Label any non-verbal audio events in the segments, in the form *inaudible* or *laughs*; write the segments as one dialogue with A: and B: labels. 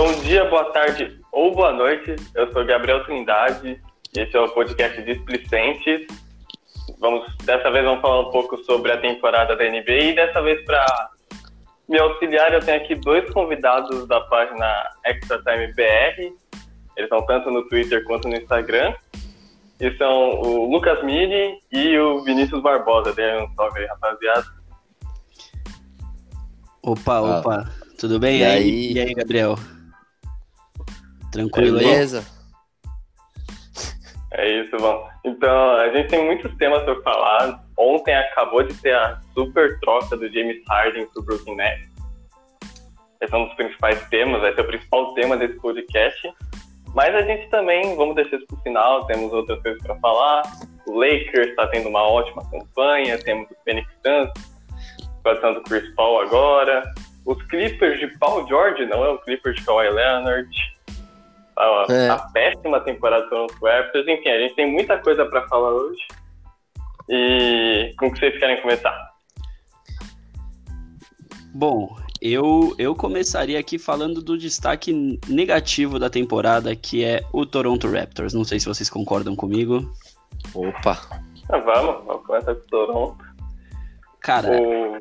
A: Bom dia, boa tarde ou boa noite. Eu sou Gabriel Trindade e esse é o podcast Displicentes. Vamos, dessa vez vamos falar um pouco sobre a temporada da NBA e dessa vez para me auxiliar eu tenho aqui dois convidados da página Extra Time BR. Eles estão tanto no Twitter quanto no Instagram. E são o Lucas Mini e o Vinícius Barbosa. Dê um salve aí, rapaziada.
B: Opa, opa. Tudo bem?
C: E aí?
B: E aí, Gabriel? Tranquilo aí?
C: Beleza?
A: É isso, bom. Então, a gente tem muitos temas para falar. Ontem acabou de ter a super troca do James Harden pro Brooklyn Nets. Esse é um dos principais temas, vai ser o principal tema desse podcast. Mas a gente também, vamos deixar isso pro final, temos outras coisas para falar. O Lakers está tendo uma ótima campanha, temos o Phoenix Suns, passando o Chris Paul agora. Os Clippers de Paul George, não é o Clippers de Kawhi Leonard. A,
C: É.
A: a péssima temporada do Toronto Raptors. Enfim, a gente tem muita coisa para falar hoje. E com o que vocês querem começar?
B: Bom, eu, eu começaria aqui falando do destaque negativo da temporada, que é o Toronto Raptors. Não sei se vocês concordam comigo.
C: Opa.
A: Ah, vamos, vamos começar com o Toronto.
B: Cara,
A: O,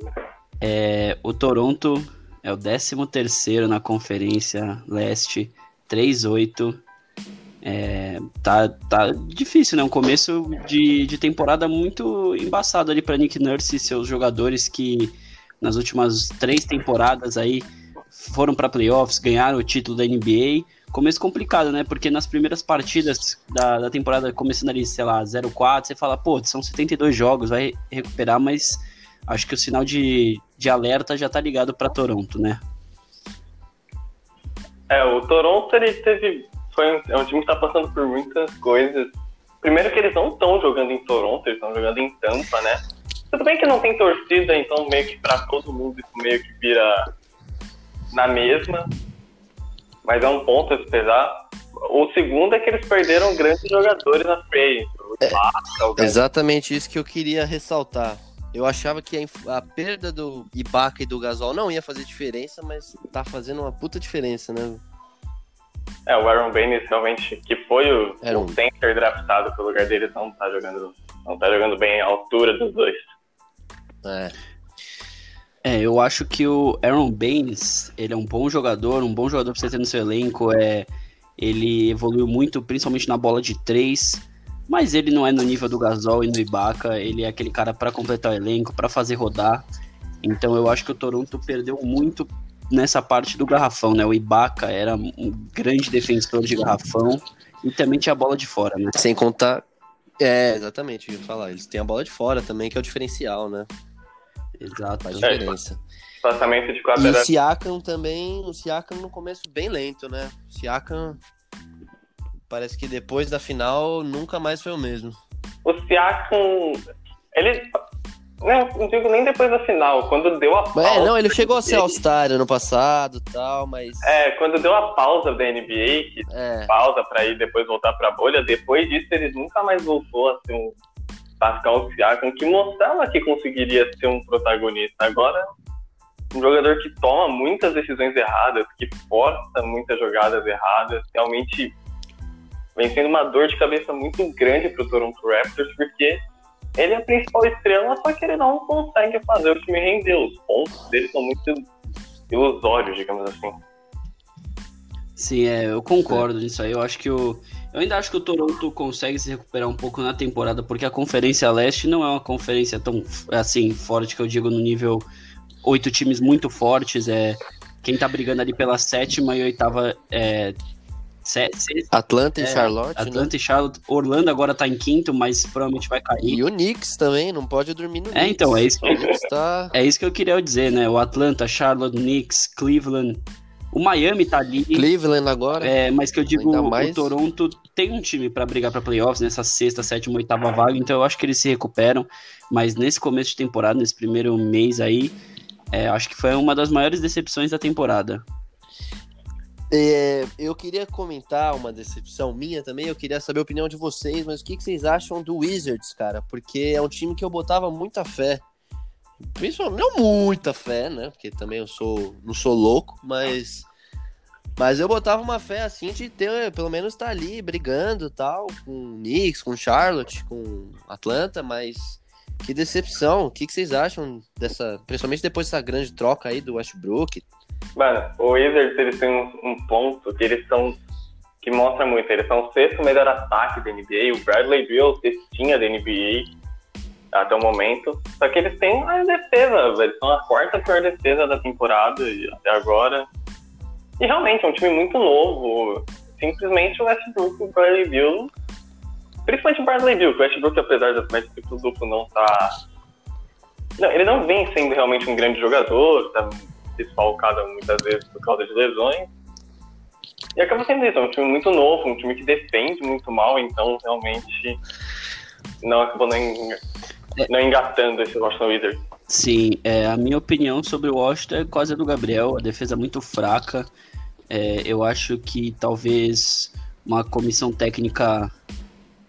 B: é, o Toronto é o 13º na Conferência Leste, 3-8. É, tá, tá difícil, né? Um começo de, de temporada muito embaçado ali para Nick Nurse e seus jogadores que nas últimas três temporadas aí foram para playoffs, ganharam o título da NBA. Começo complicado, né? Porque nas primeiras partidas da, da temporada, começando ali, sei lá, 0-4, você fala, pô, são 72 jogos, vai recuperar, mas acho que o sinal de, de alerta já tá ligado para Toronto, né?
A: É, o Toronto ele teve. Foi um, é um time que tá passando por muitas coisas. Primeiro que eles não estão jogando em Toronto, eles estão jogando em Tampa, né? Tudo bem que não tem torcida, então meio que pra todo mundo isso meio que vira na mesma. Mas é um ponto a se pesar. O segundo é que eles perderam grandes jogadores na frente. O
C: Exatamente isso que eu queria ressaltar. Eu achava que a, a perda do Ibaka e do Gasol não ia fazer diferença, mas tá fazendo uma puta diferença, né?
A: É, o Aaron Baines realmente, que foi o,
C: Era
A: o center draftado pelo lugar dele, não tá jogando, não tá jogando bem à altura dos dois.
C: É.
B: É, eu acho que o Aaron Baines, ele é um bom jogador, um bom jogador pra você ter no seu elenco. É, ele evoluiu muito, principalmente na bola de três, mas ele não é no nível do Gasol e do Ibaka. Ele é aquele cara pra completar o elenco, pra fazer rodar. Então eu acho que o Toronto perdeu muito nessa parte do garrafão, né? O Ibaka era um grande defensor de garrafão e também tinha a bola de fora, né?
C: Sem contar. É, exatamente, eu ia falar. Eles têm a bola de fora também, que é o diferencial, né?
B: Exato.
C: Faz
A: É.
C: diferença.
A: Espaçamento de quadra
C: E o Siakam também, o Siakam no começo bem lento, né? O Siakam parece que depois da final nunca mais foi o mesmo.
A: O Siakam, ele. Não, não digo nem depois da final, quando deu a pausa.
C: É, não, ele chegou a ser All-Star ano passado tal, mas.
A: É, quando deu a pausa da NBA, que
C: É,
A: pausa pra ir depois voltar pra bolha, depois disso ele nunca mais voltou a ser um Pascal Siakam, que mostrava que conseguiria ser um protagonista. Agora, um jogador que toma muitas decisões erradas, que força muitas jogadas erradas, realmente vem sendo uma dor de cabeça muito grande pro Toronto Raptors, porque ele é a principal estrela, só que ele não consegue fazer o time render. Os pontos dele são muito ilusórios, digamos assim.
B: Sim, é, eu concordo nisso aí. Eu acho que o. Eu ainda acho que o Toronto consegue se recuperar um pouco na temporada, porque a Conferência Leste não é uma conferência tão assim forte que eu digo no nível oito times muito fortes. É quem tá brigando ali pela sétima e oitava é, sexta,
C: Atlanta e
B: É,
C: Charlotte, né?
B: Atlanta e Charlotte. Orlando agora tá em quinto, mas provavelmente vai cair.
C: E o Knicks também, não pode dormir no
B: É,
C: Knicks.
B: então, é isso que
C: tá...
B: É isso que eu queria dizer, né? O Atlanta, Charlotte, Knicks, Cleveland. O Miami tá ali.
C: Cleveland agora.
B: É, mas que eu digo, o Toronto tem um time pra brigar pra playoffs nessa sexta, sétima, oitava vaga, então eu acho que eles se recuperam. Mas nesse começo de temporada, nesse primeiro mês aí, é, acho que foi uma das maiores decepções da temporada.
C: É, eu queria comentar uma decepção minha também, eu queria saber a opinião de vocês, mas o que, que vocês acham do Wizards, cara? Porque é um time que eu botava muita fé. Principalmente, não muita fé, né? Porque também eu sou, não sou louco, mas Mas eu botava uma fé assim de ter, pelo menos estar tá ali brigando tal, com Knicks, com Charlotte, com Atlanta, mas que decepção. O que, que vocês acham dessa. Principalmente depois dessa grande troca aí do Westbrook?
A: Mano, o Wizards eles têm um, ponto que eles são. que mostra muito. Eles são o sexto melhor ataque da NBA. O Bradley Beal é o da NBA até o momento. Só que eles têm uma defesa, eles são a quarta pior defesa da temporada até agora. E realmente é um time muito novo. Simplesmente o Westbrook e o Bradley Beal Principalmente o Bradley Bill, que o Westbrook, apesar das médias do duplo não tá. Não, ele não vem sendo realmente um grande jogador, tá desfalcado muitas vezes por causa de lesões. E acaba sendo isso, é um time muito novo, um time que defende muito mal, então realmente não acabou nem, não engatando esse Washington Wizards.
B: Sim, é, a minha opinião sobre o Washington é quase a do Gabriel, a defesa é muito fraca. É, eu acho que talvez uma comissão técnica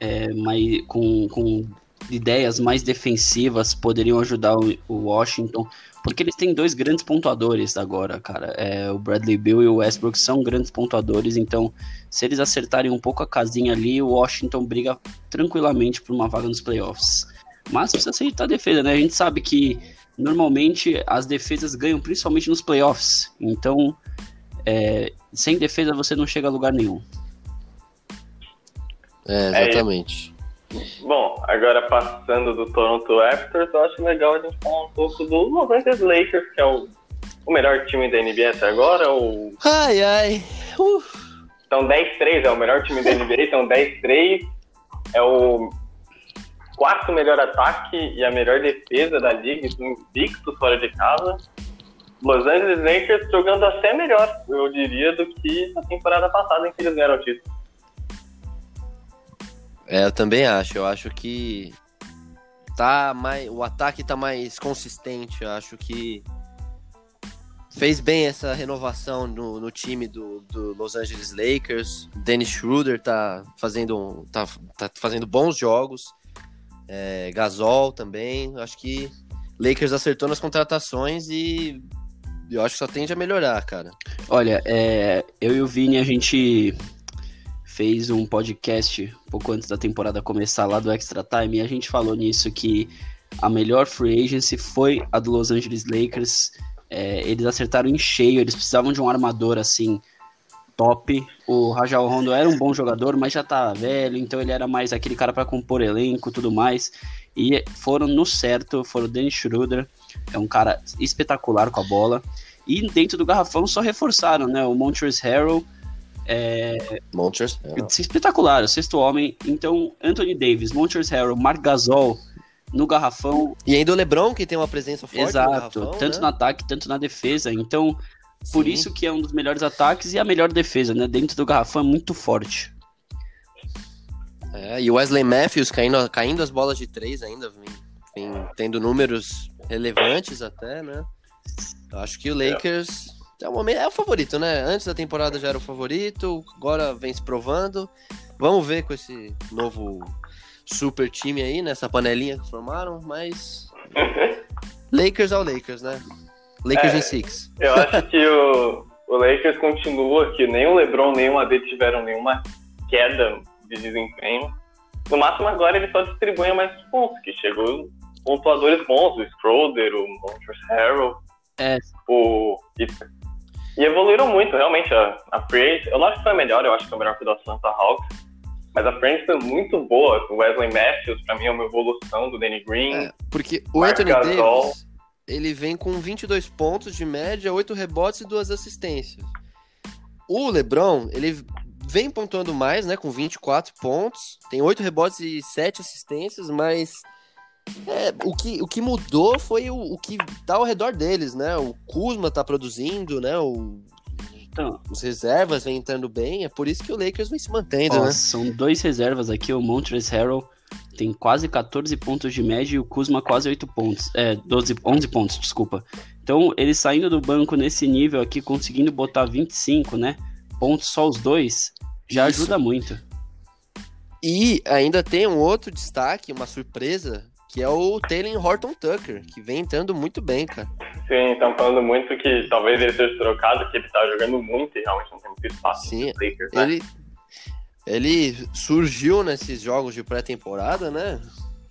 B: é, mais, com, com ideias mais defensivas poderiam ajudar o, o, Washington, porque eles têm dois grandes pontuadores agora, cara. É, o Bradley Bill e o Westbrook são grandes pontuadores, então se eles acertarem um pouco a casinha ali, o Washington briga tranquilamente por uma vaga nos playoffs. Mas precisa acertar a defesa, né? A gente sabe que normalmente as defesas ganham principalmente nos playoffs, então é, sem defesa você não chega a lugar nenhum.
C: É, é exatamente.
A: É Bom, agora passando do Toronto Raptors, eu acho legal a gente falar um pouco do Los Angeles Lakers, que é o, o melhor time da NBA até agora. Ou...
C: Ai, ai. Uh.
A: São 10-3, é o melhor time da NBA, são 10-3. É o quarto melhor ataque e a melhor defesa da liga, invicto fora de casa. Los Angeles Lakers jogando até melhor, eu diria, do que na temporada passada em que eles ganharam o título.
C: É, eu também acho. Eu acho que tá mais, o ataque tá mais consistente. Eu acho que fez bem essa renovação no, no time do, do, Los Angeles Lakers. Dennis Schroeder tá fazendo, tá, tá fazendo bons jogos. É, Gasol também. Acho que Lakers acertou nas contratações e eu acho que só tende a melhorar, cara.
B: Olha, é, eu e o Vini, a gente fez um podcast pouco antes da temporada começar lá do Extra Time e a gente falou nisso que a melhor free agency foi a do Los Angeles Lakers. É, eles acertaram em cheio, eles precisavam de um armador assim top. O Rajal Rondo era um bom jogador, mas já tá velho, então ele era mais aquele cara para compor elenco, tudo mais. E foram no certo, foram o Dennis Schroeder, é um cara espetacular com a bola. E dentro do garrafão só reforçaram, né? O Montrezl Harrell é...
C: Monsters.
B: É. Espetacular, o sexto homem. Então, Anthony Davis, Monsters Harrell, Mark Gasol no garrafão.
C: E ainda o LeBron, que tem uma presença forte
B: Exato,
C: garrafão,
B: tanto
C: né?
B: no ataque, tanto na defesa. Então, por Sim. isso que é um dos melhores ataques e a melhor defesa, né? Dentro do garrafão é muito forte.
C: É, e o Wesley Matthews caindo, caindo as bolas de três ainda, vem, vem tendo números relevantes até, né? Eu acho que o é. Lakers é o, momento, é o favorito, né? Antes da temporada já era o favorito, agora vem se provando. Vamos ver com esse novo super time aí, nessa panelinha que formaram, mas. *laughs* Lakers ao Lakers, né? Lakers é, em Six.
A: Eu acho que o, o Lakers continua que nem o LeBron nem o AD tiveram nenhuma queda de desempenho. No máximo agora ele só distribui mais pontos, que chegou pontuadores bons, o Schroeder, o Montrezl Harrell,
B: é.
A: o e evoluíram muito, realmente. A, a Free eu não acho que foi a melhor, eu acho que foi a melhor foi da Atlanta Hawks. Mas a Free foi muito boa. O Wesley Matthews, pra mim, é uma evolução do Danny Green. É,
C: porque o Anthony Gasol. Davis, ele vem com 22 pontos de média, 8 rebotes e 2 assistências. O LeBron, ele vem pontuando mais, né, com 24 pontos, tem 8 rebotes e 7 assistências, mas é, o, que, o que mudou foi o, o que tá ao redor deles, né? O Kuzma tá produzindo, né? O, então, os reservas vêm entrando bem, é por isso que o Lakers vem se mantendo, ó, né?
B: São dois reservas aqui, o Montrezl Harrell tem quase 14 pontos de média e o Kuzma quase 8 pontos, é, 12, 11 pontos, desculpa. Então, ele saindo do banco nesse nível aqui, conseguindo botar 25, né, pontos só os dois, já isso. ajuda muito.
C: E ainda tem um outro destaque, uma surpresa, que é o Taylor Horton Tucker, que vem entrando muito bem, cara.
A: Sim, estão falando muito que talvez ele seja trocado, que ele tá jogando muito e realmente não tem muito espaço.
C: Sim, Lakers, né? ele, ele surgiu nesses jogos de pré-temporada, né?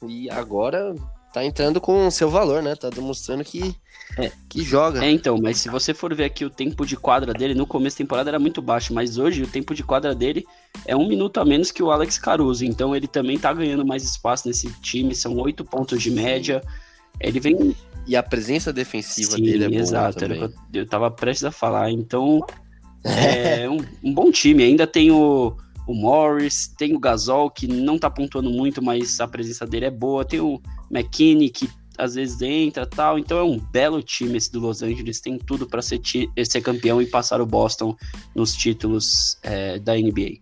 C: E agora tá entrando com seu valor, né? Tá demonstrando que, é. que joga.
B: É, então, mas se você for ver aqui o tempo de quadra dele, no começo da temporada era muito baixo, mas hoje o tempo de quadra dele é um minuto a menos que o Alex Caruso, então ele também tá ganhando mais espaço nesse time, são oito pontos de média. Ele vem.
C: E a presença defensiva Sim, dele é boa.
B: Exato, eu, eu tava prestes a falar. Então, *laughs* é um, um bom time. Ainda tem o o Morris, tem o Gasol, que não tá pontuando muito, mas a presença dele é boa, tem o McKinney, que às vezes entra tal, então é um belo time esse do Los Angeles, tem tudo para ser, ser campeão e passar o Boston nos títulos é, da NBA.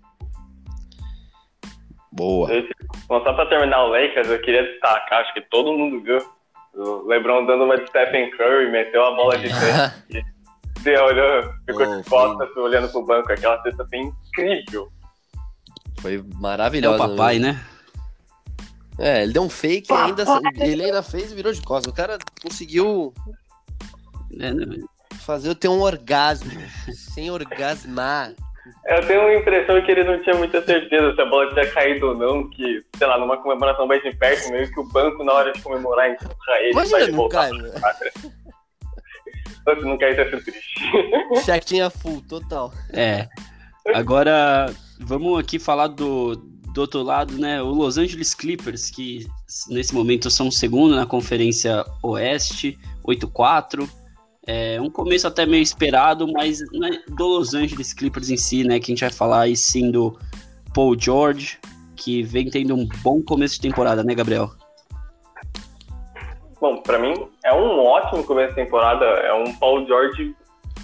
C: Boa.
A: Bom, só para terminar o Lakers, eu queria destacar, acho que todo mundo viu o LeBron dando uma de Stephen Curry, meteu a bola de três. *laughs* Você olhou, ficou oh, de costas olhando pro banco, aquela cesta foi incrível.
C: Foi maravilhoso.
B: É o papai, né?
C: É, ele deu um fake e ainda, ele ainda fez e virou de costas. O cara conseguiu é, né? fazer eu ter um orgasmo *laughs* sem orgasmar.
A: Eu tenho a impressão que ele não tinha muita certeza se a bola tinha caído ou não, que, sei lá, numa comemoração bem de perto, meio que o banco, na hora de comemorar, empurra ele.
C: Imagina, *laughs* não cai, né?
A: Se não cair, ia ser triste.
C: Chequinha full, total.
B: É. Agora, vamos aqui falar do, do outro lado, né? O Los Angeles Clippers, que nesse momento são segundo na Conferência Oeste, 8-4. É um começo até meio esperado, mas né, do Los Angeles Clippers em si, né? Que a gente vai falar aí sim do Paul George, que vem tendo um bom começo de temporada, né, Gabriel?
A: Bom, para mim é um ótimo começo de temporada. É um Paul George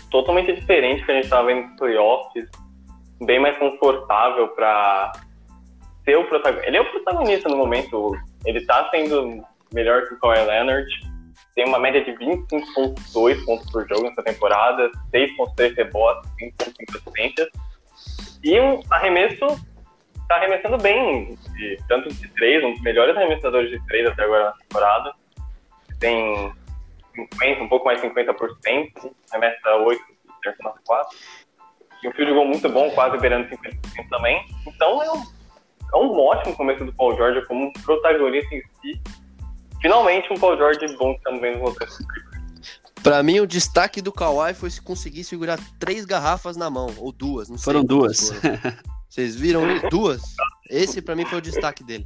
A: totalmente diferente que a gente estava vendo nos playoffs bem mais confortável para ser o protagonista. Ele é o protagonista no momento. Ele tá sendo melhor que o Kawhi Leonard. Tem uma média de 25,2 pontos por jogo nessa temporada, 6,3 rebotes, 5,5 assistências. E um arremesso, tá arremessando bem, de, tanto de três, um dos melhores arremessadores de três até agora na temporada. Tem 50, um pouco mais de 50%, arremessa 8, terça nas 4 e um field goal muito bom, quase beirando 50% também. Então é um, é um ótimo começo do Paul George como protagonista em si. Finalmente um Paul George bom que estamos vendo você.
C: Pra mim, o destaque do Kawhi foi se conseguir segurar três garrafas na mão, ou duas, não sei.
B: Foram duas.
C: Vocês viram duas? Esse pra mim foi o destaque dele.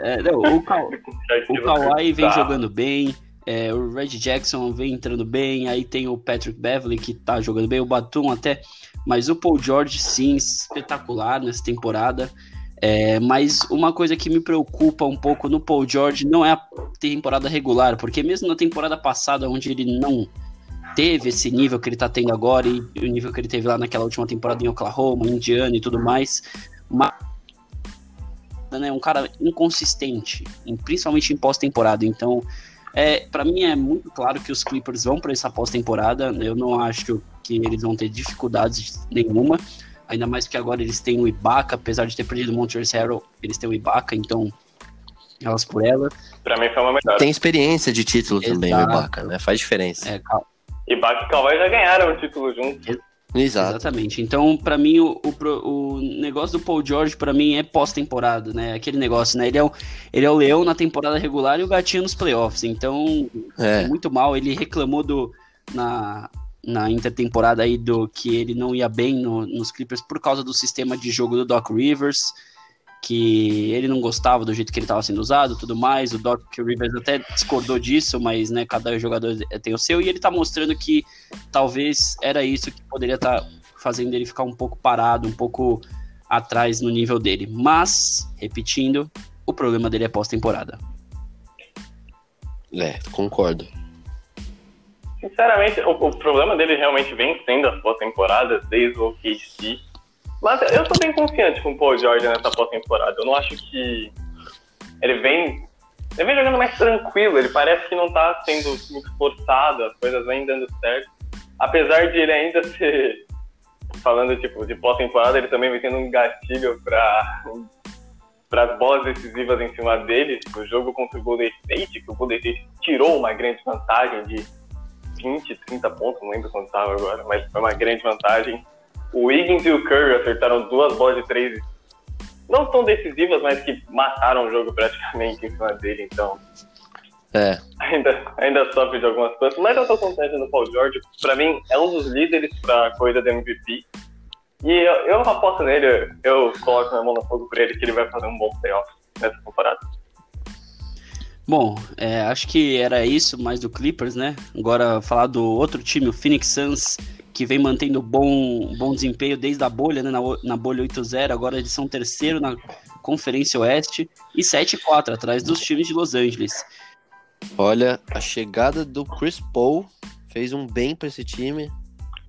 B: É, não, o, Ka *laughs* o Kawhi vem jogando bem, é, o Red Jackson vem entrando bem, aí tem o Patrick Beverly que tá jogando bem, o Batum até mas o Paul George, sim, espetacular nessa temporada. É, mas uma coisa que me preocupa um pouco no Paul George não é a temporada regular, porque mesmo na temporada passada, onde ele não teve esse nível que ele tá tendo agora e o nível que ele teve lá naquela última temporada em Oklahoma, Indiana e tudo mais, mas né, um cara inconsistente, principalmente em pós-temporada. Então, é, para mim é muito claro que os Clippers vão para essa pós-temporada. Eu não acho que eles vão ter dificuldades nenhuma. Ainda mais que agora eles têm o Ibaka, apesar de ter perdido o Montrezl Harrell, eles têm o Ibaka, então elas por elas.
A: Pra mim foi uma melhor.
C: Tem experiência de título Exato. também o Ibaka, né? Faz diferença. É,
A: cal... Ibaka e Kawhi já ganharam o título juntos.
B: Exato. Exatamente. Então, para mim, o, o, o, negócio do Paul George, para mim, é pós-temporada, né? Aquele negócio, né? Ele é, o, ele é o leão na temporada regular e o gatinho nos playoffs. Então, é. muito mal. Ele reclamou do. Na, na intertemporada aí do que ele não ia bem no, nos Clippers por causa do sistema de jogo do Doc Rivers, que ele não gostava do jeito que ele estava sendo usado, tudo mais. O Doc Rivers até discordou disso, mas né, cada jogador tem o seu e ele está mostrando que talvez era isso que poderia estar tá fazendo ele ficar um pouco parado, um pouco atrás no nível dele. Mas, repetindo, o problema dele é pós-temporada.
C: É, concordo.
A: Sinceramente, o, o, problema dele realmente vem sendo as pós-temporadas desde o OKC. Mas eu tô bem confiante com o Paul George nessa pós-temporada. Eu não acho que ele vem. Ele vem jogando mais tranquilo, ele parece que não tá sendo muito forçado, as coisas vêm dando certo. Apesar de ele ainda *laughs* ser. Falando tipo, de pós-temporada, ele também vem tendo um gatilho pra para as bolas decisivas em cima deles, o jogo contra o Golden State, que o Golden State tirou uma grande vantagem de 20, 30 pontos, não lembro quanto estava agora, mas foi uma grande vantagem. O Wiggins e o Curry acertaram duas bolas de três, não tão decisivas, mas que mataram o jogo praticamente em cima dele, então.
C: É. *laughs*
A: Ainda, ainda sofre de algumas coisas, mas eu tô contente no Paul George. Pra mim, é um dos líderes pra corrida do MVP. E eu, eu aposto nele, eu coloco minha mão no fogo por ele que ele vai fazer um bom playoff nessa temporada.
B: Bom, é, acho que era isso mais do Clippers, né? Agora falar do outro time, o Phoenix Suns, que vem mantendo bom, bom desempenho desde a bolha, né? Na, na bolha 8-0, agora eles são terceiro na Conferência Oeste e 7-4 atrás dos times de Los Angeles.
C: Olha, a chegada do Chris Paul fez um bem para esse time.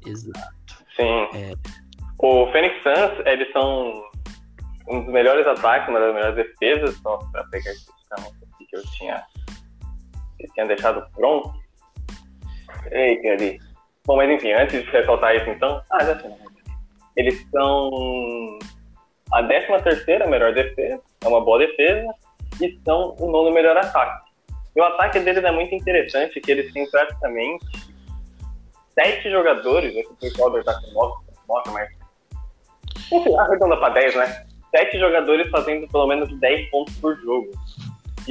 B: Exato.
A: Sim. É, o Phoenix Suns, eles são um dos melhores ataques, uma das melhores defesas. Nossa, pra pegar aqui que eu tinha, eu tinha deixado pronto. Eita, ali. Bom, mas enfim, antes de ressaltar isso então. Ah, já sei. Eles são a 13 terceira melhor defesa, é uma boa defesa, e são o nono melhor ataque. E o ataque deles é muito interessante, que eles têm praticamente sete jogadores, esse pessoal da com 9, mas enfim, arredonda para 10, né? Sete jogadores fazendo pelo menos 10 pontos por jogo.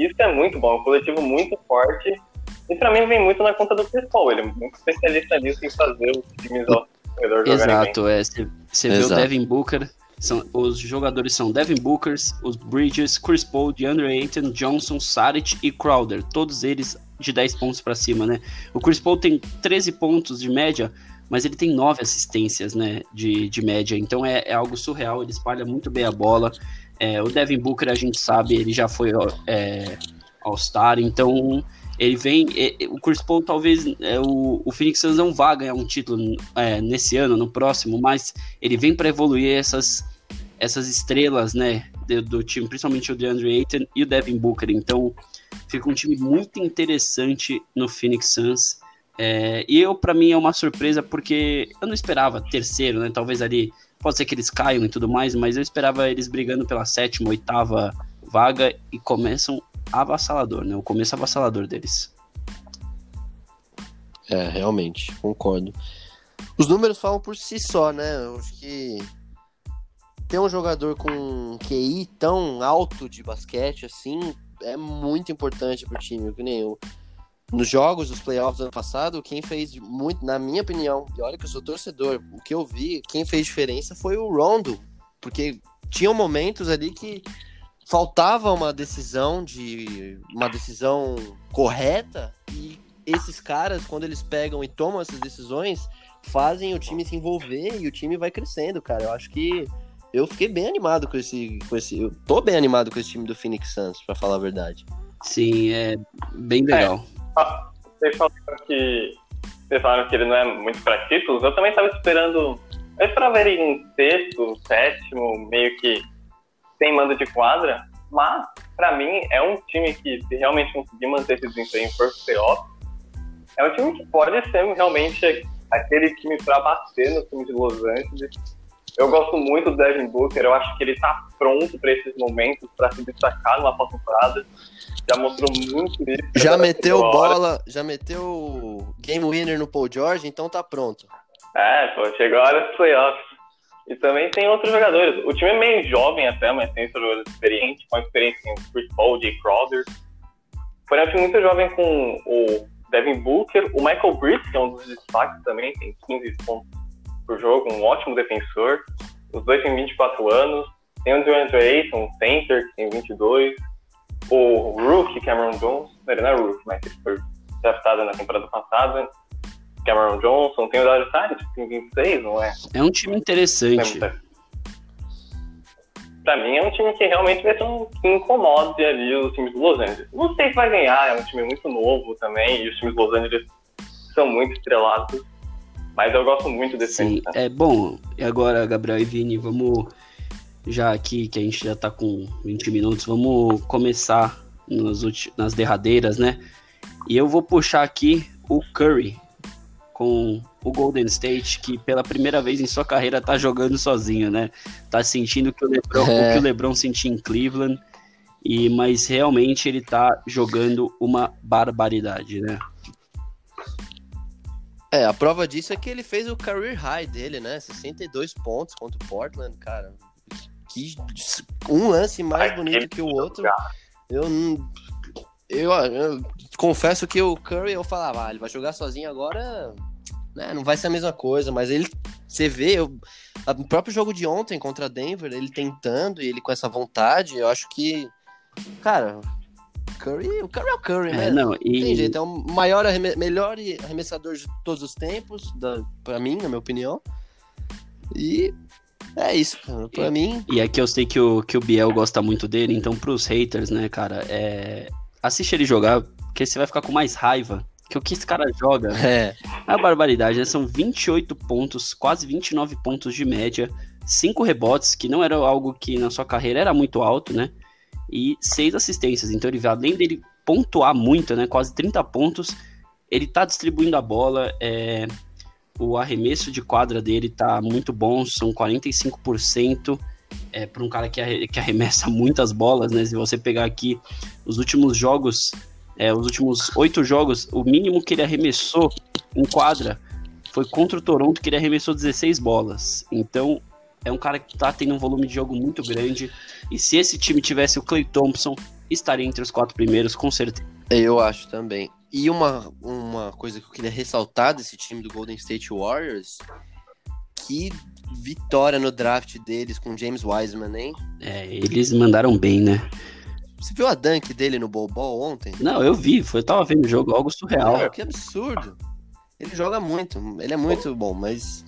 A: Isso é muito bom, é um coletivo muito forte. E pra mim vem muito na conta do Chris Paul. Ele é muito especialista nisso em fazer os times ao redor
B: Exato, é. Você vê o Devin Booker. São, os jogadores são Devin Bookers, os Bridges, Chris Paul, DeAndre Ayton, Johnson, Saric e Crowder. Todos eles de 10 pontos para cima, né? O Chris Paul tem 13 pontos de média, mas ele tem nove assistências né, de, de média, então é, é algo surreal, ele espalha muito bem a bola. É, o Devin Booker, a gente sabe, ele já foi é, All-Star, então ele vem. É, o Chris Paul talvez é, o, o Phoenix Suns não vá ganhar um título é, nesse ano, no próximo, mas ele vem para evoluir essas, essas estrelas né, do, do, time, principalmente o DeAndre Ayton e o Devin Booker. Então fica um time muito interessante no Phoenix Suns. É, e eu, para mim, é uma surpresa porque eu não esperava terceiro, né? Talvez ali, pode ser que eles caiam e tudo mais, mas eu esperava eles brigando pela sétima, oitava vaga e começam avassalador, né? O começo avassalador deles.
C: É, realmente, concordo. Os números falam por si só, né? Eu acho que ter um jogador com QI tão alto de basquete assim é muito importante pro time, que nem eu nos jogos dos playoffs do ano passado, quem fez muito, na minha opinião, e olha que eu sou torcedor, o que eu vi, quem fez diferença foi o Rondo, porque tinham momentos ali que faltava uma decisão de uma decisão correta e esses caras quando eles pegam e tomam essas decisões fazem o time se envolver e o time vai crescendo, cara. Eu acho que eu fiquei bem animado com esse com esse eu tô bem animado com esse time do Phoenix Suns, para falar a verdade.
B: Sim, é bem legal. É.
A: Vocês falaram que vocês falaram que ele não é muito para títulos. Eu também estava esperando. Eu esperava ele em sexto, sétimo, meio que sem mando de quadra. Mas, para mim, é um time que, se realmente conseguir manter esse desempenho por playoff, é um time que pode ser realmente aquele time para bater no time de Los Angeles. Eu gosto muito do Devin Booker, eu acho que ele está pronto para esses momentos, para se destacar numa pós-temporada já mostrou muito isso.
C: Já meteu bola, já meteu game winner no Paul George, então tá pronto.
A: É, pô, chegou a hora dos playoffs. E também tem outros jogadores. O time é meio jovem até, mas tem jogadores experientes, com experiência em Chris Paul, Jay Crowder. Porém, é um time muito jovem com o Devin Booker, o Michael Bridges, que é um dos destaques também, tem 15 pontos por jogo, um ótimo defensor. Os dois têm 24 anos. Tem o DeAndre Ayton, um center, que tem 22 o Rookie Cameron Johnson, ele não é Rookie, mas ele foi draftado na temporada passada. Cameron Johnson, tem o Dario Saric, que tem 26, não é?
B: É um time interessante.
A: Pra mim é um time que realmente vai ser um que incomode ali os times do Los Angeles. Não sei se vai ganhar, é um time muito novo também, e os times do Los Angeles são muito estrelados. Mas eu gosto muito desse
B: Sim, time. É bom. E agora, Gabriel e Vini, vamos já aqui, que a gente já tá com 20 minutos, vamos começar nas, nas derradeiras, né? E eu vou puxar aqui o Curry com o Golden State, que pela primeira vez em sua carreira tá jogando sozinho, né? Tá sentindo que o LeBron, é. o que o LeBron sentia em Cleveland, e mas realmente ele tá jogando uma barbaridade, né?
C: É, a prova disso é que ele fez o career high dele, né? 62 pontos contra o Portland, cara. Que um lance mais bonito que o outro. Eu não eu, eu, confesso que o Curry eu falava, ah, ele vai jogar sozinho agora, né, não vai ser a mesma coisa, mas ele, você vê, eu, o próprio jogo de ontem contra Denver, ele tentando e ele com essa vontade, eu acho que, cara, Curry, o Curry é o Curry, é, né?
B: Não, e...
C: Tem jeito, é o maior, arreme melhor arremessador de todos os tempos, da, pra mim, na minha opinião. E é isso, cara. Pra
B: e,
C: mim.
B: E que eu sei que o, que o Biel gosta muito dele, então pros haters, né, cara, é, assiste ele jogar, porque você vai ficar com mais raiva. Que o que esse cara joga
C: é,
B: é a barbaridade, né? São 28 pontos, quase 29 pontos de média, 5 rebotes, que não era algo que na sua carreira era muito alto, né? E 6 assistências. Então ele, além dele pontuar muito, né? Quase 30 pontos, ele tá distribuindo a bola. É... O arremesso de quadra dele tá muito bom, são 45% é, para um cara que, que arremessa *laughs* muitas bolas, né? Se você pegar aqui os últimos jogos, é, os últimos oito jogos, o mínimo que ele arremessou em quadra foi contra o Toronto, que ele arremessou 16 bolas. Então, é um cara que tá tendo um volume de jogo muito grande. E se esse time tivesse o Clay Thompson, estaria entre os quatro primeiros, com certeza.
C: Eu acho também. E uma, uma coisa que eu queria ressaltar desse time do Golden State Warriors, que vitória no draft deles com James Wiseman, hein?
B: É, eles mandaram bem, né?
C: Você viu a dunk dele no Ball ontem?
B: Não, eu vi, foi, eu tava vendo o jogo, algo surreal.
C: É, que absurdo. Ele joga muito, ele é muito bom, mas.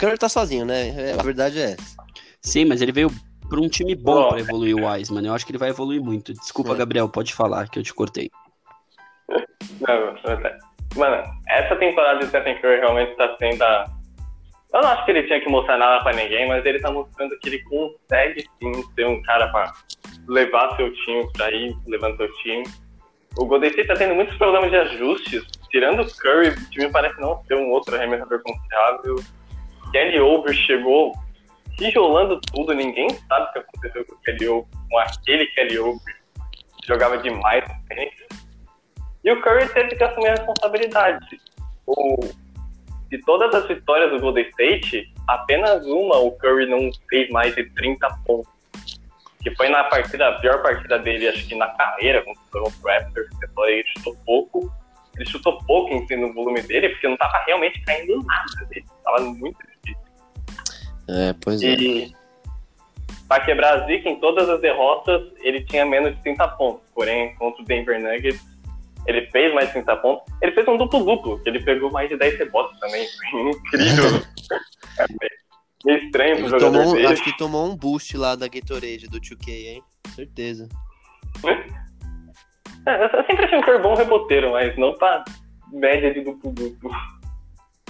C: O Curry tá sozinho, né? É, a verdade é essa.
B: Sim, mas ele veio pra um time bom para evoluir o Wiseman. Eu acho que ele vai evoluir muito. Desculpa, é. Gabriel, pode falar que eu te cortei. *laughs*
A: Não, mano, essa temporada de Stephen Curry realmente tá sendo a eu não acho que ele tinha que mostrar nada pra ninguém, mas ele tá mostrando que ele consegue sim ser um cara pra levar seu time pra ir, levando seu time. O Golden State tá tendo muitos problemas de ajustes. Tirando o Curry, o time parece não ser um outro arremessador confiável. Kelly Oubre chegou tijolando tudo, ninguém sabe o que aconteceu com o Kelly Oubre, com aquele Kelly Oubre. Jogava demais. E o Curry teve que assumir a responsabilidade. O de todas as vitórias do Golden State, apenas uma o Curry não fez mais de 30 pontos. Que foi na partida, a pior partida dele, acho que na carreira, contra o Raptors, ele chutou pouco. Ele chutou pouco em no volume dele, porque não estava realmente caindo nada dele. Tava muito.
C: É, pois é.
A: E para quebrar a zica, em todas as derrotas, ele tinha menos de 30 pontos. Porém, contra o Denver Nuggets, ele fez mais 30 pontos. Ele fez um duplo-duplo, que ele pegou mais de 10 rebotes também. Incrível. *laughs* é meio estranho pro
C: jogador tomou, dele. Acho que tomou um boost lá da Gatorade, do 2K, hein? Certeza. *laughs*
A: É, eu sempre achei um Curry bom reboteiro, mas não pra média de duplo-duplo.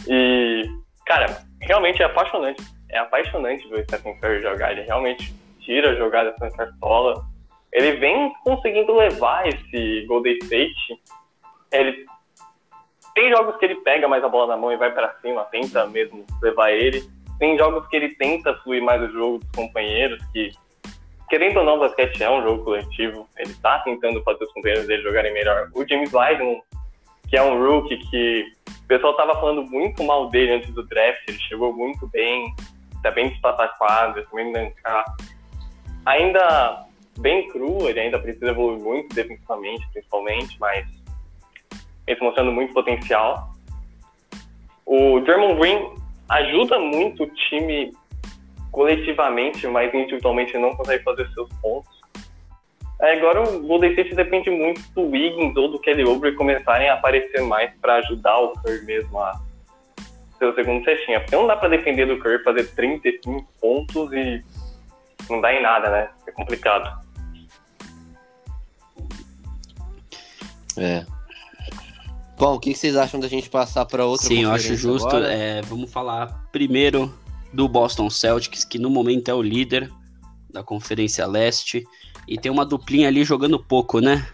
A: E, cara, realmente é apaixonante. É apaixonante ver o Stephen Curry jogar. Ele realmente tira a jogada com cartola ele vem conseguindo levar esse Golden State. Ele tem jogos que ele pega mais a bola na mão e vai para cima, tenta mesmo levar ele. Tem jogos que ele tenta fluir mais o jogo dos companheiros, que querendo ou não, o basquete é um jogo coletivo. Ele tá tentando fazer os companheiros dele jogarem melhor. O James Wiseman, que é um rookie que o pessoal tava falando muito mal dele antes do draft, ele chegou muito bem, tá bem despataquado, também ainda bem cru, ele ainda precisa evoluir muito defensivamente, principalmente, mas ele está mostrando muito potencial. O German Green ajuda muito o time coletivamente, mas individualmente não consegue fazer seus pontos. É, agora o Golden State depende muito do Wiggins ou do Kelly Oubre começarem a aparecer mais para ajudar o Curry mesmo a ser o segundo cestinha. Porque não dá para depender do Curry fazer 35 pontos e não dá em nada, né? É complicado.
C: É. Bom, o que vocês acham da gente passar para outra
B: Sim, eu acho justo. É, vamos falar primeiro do Boston Celtics, que no momento é o líder da Conferência Leste. E tem uma duplinha ali jogando pouco, né?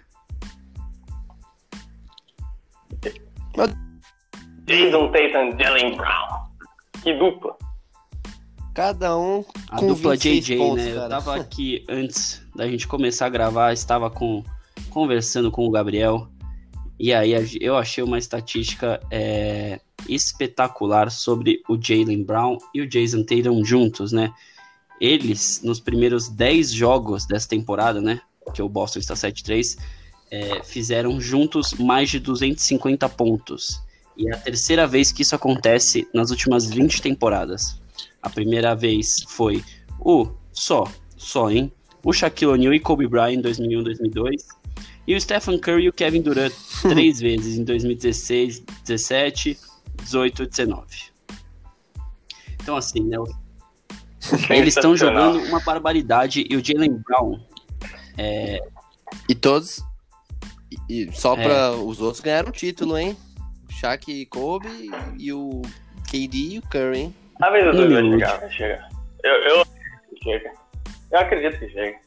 A: Jason Tatum, Jalen Brown. Que dupla.
C: Cada um
B: A
C: com
B: dupla
C: 26
B: JJ,
C: pontos,
B: né? Eu
C: cara.
B: tava *laughs* aqui antes da gente começar a gravar, estava com, conversando com o Gabriel. E aí eu achei uma estatística é, espetacular sobre o Jalen Brown e o Jason Tatum juntos, né? Eles, nos primeiros 10 jogos dessa temporada, né? Que o Boston está 7-3, é, fizeram juntos mais de 250 pontos. E é a terceira vez que isso acontece nas últimas 20 temporadas. A primeira vez foi o só, só, hein? O Shaquille O'Neal e Kobe Bryant em 2001, 2002. E o Stephen Curry e o Kevin Durant *laughs* três vezes em 2016, 17, 18 19. Então assim, né? *laughs* Eles estão jogando uma barbaridade e o Jalen Brown
C: E todos. E, e só
B: É.
C: pra. Os outros ganharam título, hein? O Shaq e Kobe e o KD e o Curry, hein?
A: Talvez os dois vai chegar, vai chegar. Eu, eu acredito que chega. Eu acredito que chega.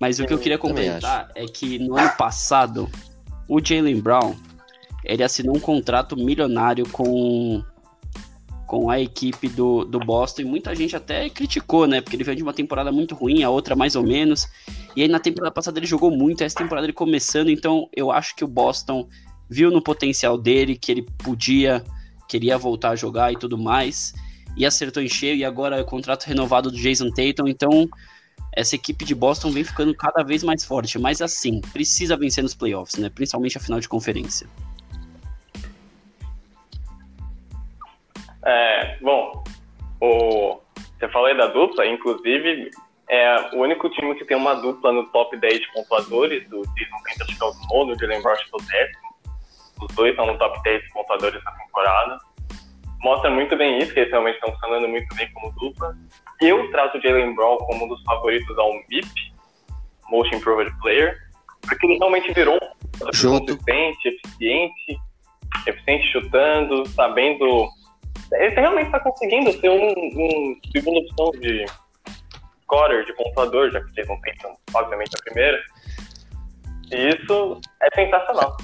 B: Mas o que eu queria comentar é que no ano passado, o Jalen Brown, ele assinou um contrato milionário com, com a equipe do, do Boston e muita gente até criticou, né? Porque ele veio de uma temporada muito ruim, a outra mais ou menos. E aí na temporada passada ele jogou muito, essa temporada ele começando, então eu acho que o Boston viu no potencial dele que ele podia, queria voltar a jogar e tudo mais. E acertou em cheio, e agora é o contrato renovado do Jason Tatum, então essa equipe de Boston vem ficando cada vez mais forte, mas assim, precisa vencer nos playoffs, né? Principalmente a final de conferência.
A: É, bom, o, você falou aí da dupla, inclusive é o único time que tem uma dupla no top 10 de pontuadores, do Jason Tatum acho que é o nono, o Jalen Brown o décimo. Os dois estão no top 10 de pontuadores na temporada. Mostra muito bem isso, que eles realmente estão funcionando muito bem como dupla. Eu trato o Jalen Brown como um dos favoritos ao MIP, Most Improved Player, porque ele realmente virou um consistente, eficiente, eficiente chutando, sabendo ele realmente está conseguindo ser um, um segunda opção de scorer, de pontuador, já que o Jason Tatum, obviamente, é a primeira. E isso é sensacional.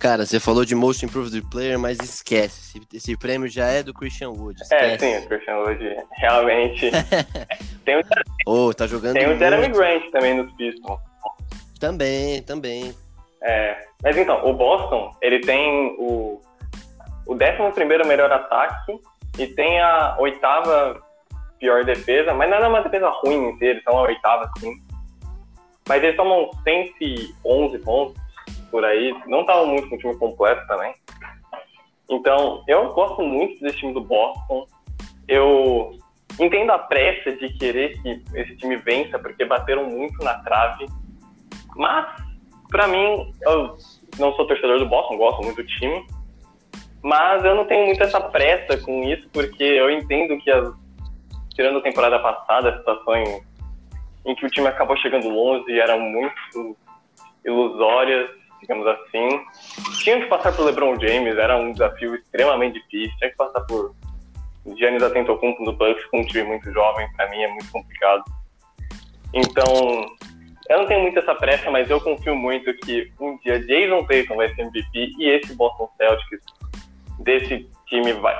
C: Cara, você falou de Most Improved Player, mas esquece. Esse, esse prêmio já é do Christian Wood.
A: É,
C: Esquece.
A: sim, o Christian Wood realmente. *laughs* tem o,
C: Ô, tá jogando
A: tem o Jeremy. Grant também nos Pistons.
C: Também, também.
A: É, mas então, o Boston, ele tem o, o 11 melhor ataque e tem a oitava pior defesa, mas não é uma defesa ruim em si, eles são a oitava, sim. Mas eles tomam 111 pontos por aí, não estavam muito com o time completo também. Então, eu gosto muito desse time do Boston. Eu entendo a pressa de querer que esse time vença, porque bateram muito na trave. Mas, pra mim, eu não sou torcedor do Boston, gosto muito do time. Mas eu não tenho muito essa pressa com isso, porque eu entendo que, as, tirando a temporada passada, a situação em, em que o time acabou chegando longe eram muito ilusórias, digamos assim. Tinha que passar por LeBron James, era um desafio extremamente difícil. Tinha que passar por Giannis Antetokounmpo do Bucks com um time muito jovem, pra mim é muito complicado. Então, eu não tenho muito essa pressa, mas eu confio muito que um dia Jason Tatum vai ser MVP e esse Boston Celtics desse time vai.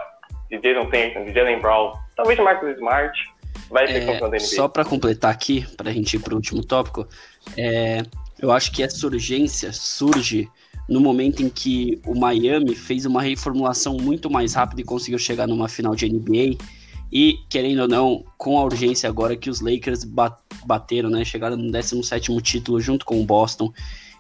A: De Jason Tatum, de Jalen Brown, talvez de Marcus Smart, vai ser campeão da
B: É,
A: NBA.
B: só para completar aqui, para a gente ir para o último tópico, é, eu acho que essa urgência surge no momento em que o Miami fez uma reformulação muito mais rápida e conseguiu chegar numa final de NBA. E, querendo ou não, com a urgência agora que os Lakers ba- bateram, né? Chegaram no 17 título junto com o Boston.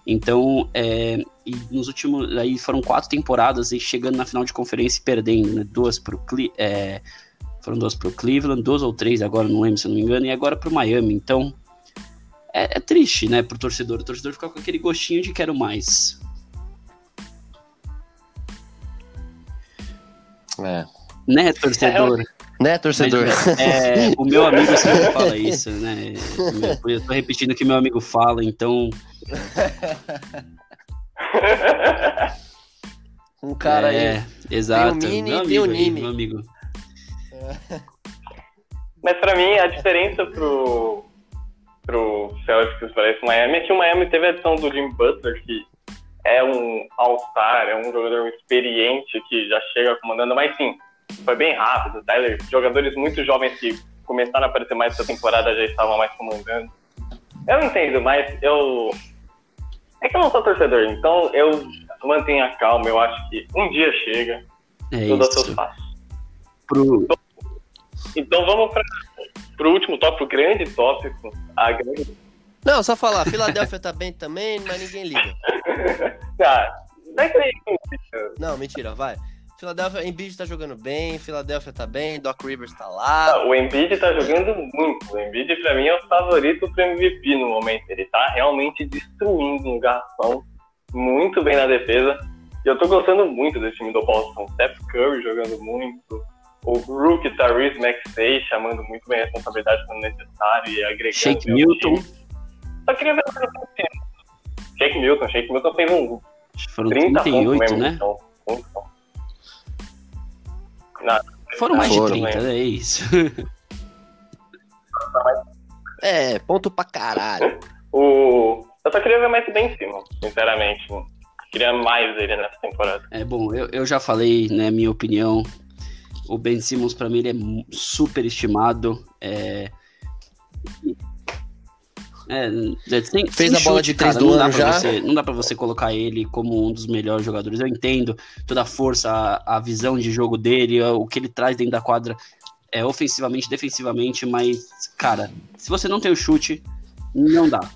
B: Então, é, e nos últimos. Aí foram quatro temporadas e chegando na final de conferência e perdendo, né? Duas pro Cle- é, foram duas pro Cleveland, duas ou três agora, não lembro se eu não me engano, e agora pro Miami. Então, é, é triste, né, pro torcedor. O torcedor fica com aquele gostinho de quero mais.
C: É.
B: Né, torcedor?
C: Né, torcedor?
B: É, o meu amigo sempre fala isso, né? Eu tô repetindo o que meu amigo fala, então. *laughs*
C: um cara
B: é,
C: aí.
B: Exato.
C: Tem o Mini
B: meu
C: e tem o
B: amigo aí,
C: Nini.
B: meu amigo.
A: Mas pra mim, a diferença pro, pro Celtics para esse Miami é que o Miami teve a adição do Jim Butler, que é um all-star, é um jogador experiente que já chega comandando, mas sim, foi bem rápido. Tyler, jogadores muito jovens que começaram a aparecer mais essa temporada já estavam mais comandando. Eu entendo, mas eu. É que eu não sou torcedor, então eu mantenho a calma. Eu acho que um dia chega, é tudo a seus passos. Pro... Então, então vamos para o último tópico, grande tópico. A grande...
C: Não, só falar, Filadélfia tá bem também, mas ninguém liga. *laughs*
A: tá, não é
C: Não, mentira, vai. Philadelphia, Embiid tá jogando bem, Philadelphia tá bem, Doc Rivers tá lá.
A: O Embiid tá jogando muito. O Embiid, pra mim, é o favorito pro MVP no momento. Ele tá realmente destruindo um garçom muito bem na defesa. E eu tô gostando muito desse time do Boston. Steph Curry jogando muito. O Rook Tyrese Maxey chamando muito bem a responsabilidade quando necessário e agregando.
B: Shake Milton.
A: Só queria ver o Shake Milton. Shake Milton fez um.
B: Foram 30 38, pontos mesmo, né? Então, então. Foram mais Foram, de 30, né? é isso. *laughs*
C: é, ponto pra caralho.
A: o... Eu só queria ver mais bem em cima, sinceramente. Queria mais ele nessa temporada.
B: É bom, eu, eu já falei, né, minha opinião. O Ben Simmons, pra mim, ele é super estimado. É, é, tem,
C: Fez a bola de três do ano já.
B: Você, não dá para você colocar ele como um dos melhores jogadores. Eu entendo toda a força, a, a, visão de jogo dele, o que ele traz dentro da quadra, é ofensivamente, defensivamente, mas, cara, se você não tem o chute, não dá.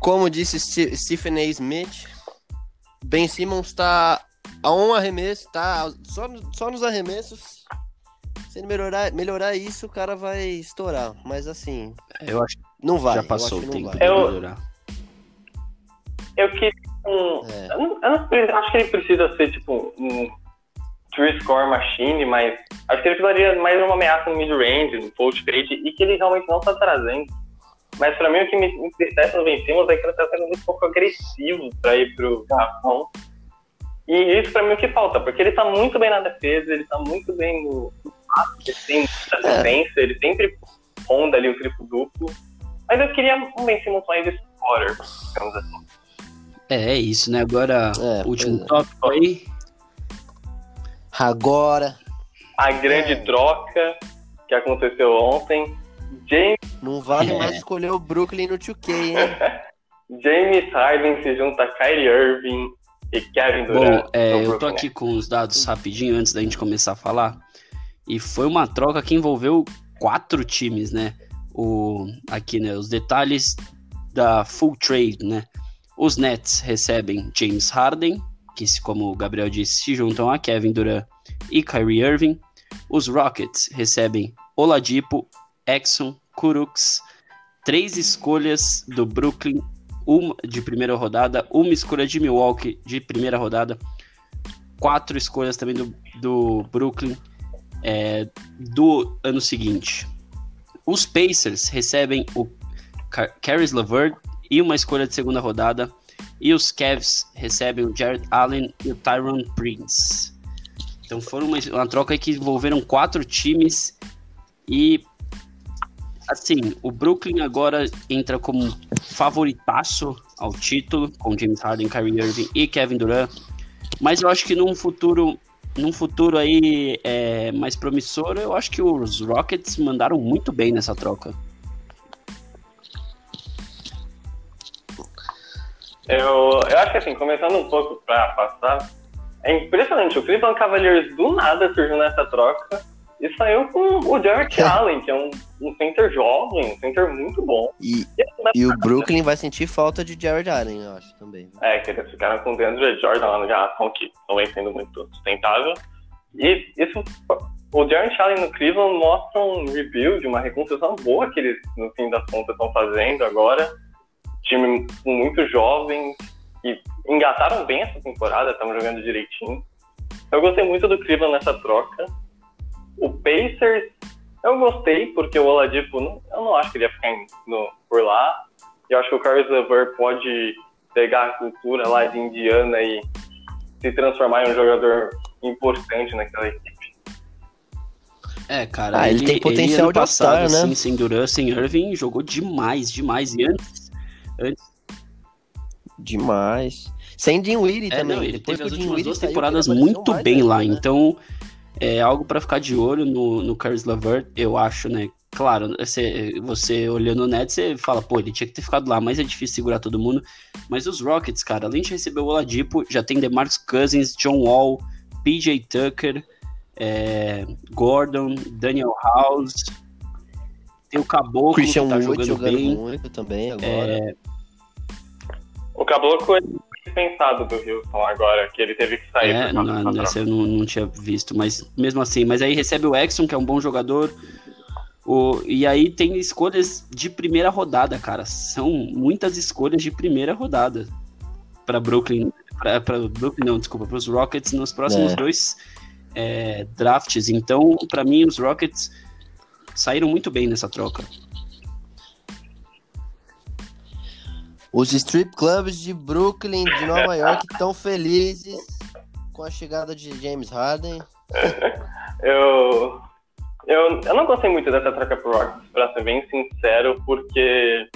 C: Como disse Stephen A. Smith, Ben Simmons tá a um arremesso, tá só, só nos arremessos se ele melhorar, melhorar isso, o cara vai estourar. Mas assim.
B: Eu acho
C: não vai.
B: Já passou o tempo
A: de melhorar. Eu queria. Um, é. eu, não, eu não, acho que ele precisa ser tipo um three score machine, mas acho que ele precisaria mais uma ameaça no mid-range, no post trade, e que ele realmente não está trazendo. Mas para mim o que me entristece no Ben Simmons é que ele está sendo um pouco agressivo para ir pro garrafão. E isso para mim é o que falta, porque ele está muito bem na defesa, ele está muito bem no, ele tem assistência, é. ele sempre ronda ali o triplo duplo. Mas eu queria um Ben Simmons mais scorer, digamos assim.
B: É, é isso, né? Agora, é, último é. tópico aí.
C: Agora.
A: A grande é. troca que aconteceu ontem. James.
C: Não vale mais escolher o Brooklyn no 2K, hein? *laughs*
A: James Harden se junta a Kyrie Irving e Kevin Durant.
B: Bom, é, eu tô aqui com os dados rapidinho antes da gente começar a falar. E foi uma troca que envolveu quatro times, né? O, aqui, né? Os detalhes da full trade, né? Os Nets recebem James Harden, que, como o Gabriel disse, se juntam a Kevin Durant e Kyrie Irving. Os Rockets recebem Oladipo, Exxon, Kuruks, três escolhas do Brooklyn uma de primeira rodada, uma escolha de Milwaukee de primeira rodada, quatro escolhas também do, do Brooklyn é, do ano seguinte. Os Pacers recebem o Caris LeVert e uma escolha de segunda rodada. E os Cavs recebem o Jared Allen e o Tyron Prince. Então foram uma, uma troca que envolveram quatro times. E assim, o Brooklyn agora entra como favoritaço ao título, com James Harden, Kyrie Irving e Kevin Durant. Mas eu acho que num futuro num futuro aí é, mais promissor, eu acho que os Rockets mandaram muito bem nessa troca.
A: Eu, eu acho que assim, começando um pouco para passar, é impressionante, o Cleveland Cavaliers do nada surgiu nessa troca e saiu com o Jarrett *laughs* Allen, que é um, um center jovem, um center muito bom.
C: E, e, o Brooklyn vai sentir falta de Jared Allen, eu acho, também.
A: É, que eles ficaram com o DeAndre Jordan lá no garrafão, que não vem sendo muito sustentável. E isso, o Jarrett Allen no Cleveland mostra um rebuild, uma reconstrução boa que eles, no fim das contas, estão fazendo agora. Time muito jovem, e engataram bem essa temporada, estão jogando direitinho. Eu gostei muito do Cleveland nessa troca. O Pacers, eu gostei, porque o Oladipo, não, eu não acho que ele ia ficar no, por lá. Eu acho que o Caris LeVert pode pegar a cultura lá de Indiana e se transformar em um jogador importante naquela equipe.
B: É, cara,
C: ah, ele, ele, tem potencial ele, de passado, né?
B: Assim, sem Durant, sem Irving, jogou demais, demais. E antes, antes
C: Demais. Sem Dinwiddie
B: é,
C: também.
B: Não, ele Depois teve as últimas duas temporadas muito bem lá. Né? Então, é algo para ficar de olho no, no Caris LeVert, eu acho, né? Claro, você, você olhando o net, você fala, pô, ele tinha que ter ficado lá, mas é difícil segurar todo mundo. Mas os Rockets, cara, além de receber o Oladipo, já tem DeMarcus Cousins, John Wall, PJ Tucker, é, Gordon, Daniel House, tem o Caboclo
C: Christian
B: que tá
C: Wood
B: jogando, jogando bem.
C: muito também agora.
B: É...
A: O Caboclo dispensado do Houston agora, que ele teve que sair.
B: É, não, essa eu não, não tinha visto, mas mesmo assim. Mas aí recebe o Exxon, que é um bom jogador. O, e aí tem escolhas de primeira rodada, cara. São muitas escolhas de primeira rodada para Brooklyn. Para Brooklyn, não, desculpa, para os Rockets nos próximos é. dois é, drafts. Então, para mim, os Rockets saíram muito bem nessa troca.
C: Os strip clubs de Brooklyn, de Nova York, estão felizes com a chegada de James Harden. *laughs*
A: eu, eu, eu não gostei muito dessa troca pro Rockets, pra ser bem sincero, porque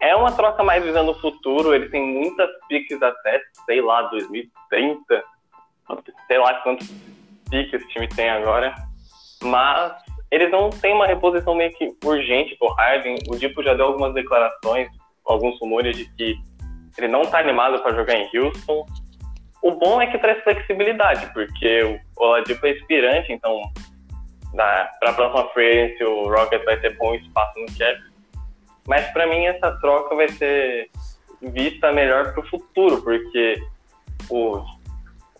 A: é uma troca mais visando o futuro. Ele tem muitas piques até, sei lá, 2030. Sei lá quantos piques esse time tem agora. Mas eles não têm uma reposição meio que urgente pro Harden. O Dipo já deu algumas declarações alguns rumores de que ele não está animado para jogar em Houston. O bom é que traz flexibilidade, porque o Oladipo é inspirante, então para a próxima free o Rocket vai ter bom espaço no cap. Mas para mim essa troca vai ser vista melhor para o futuro, porque o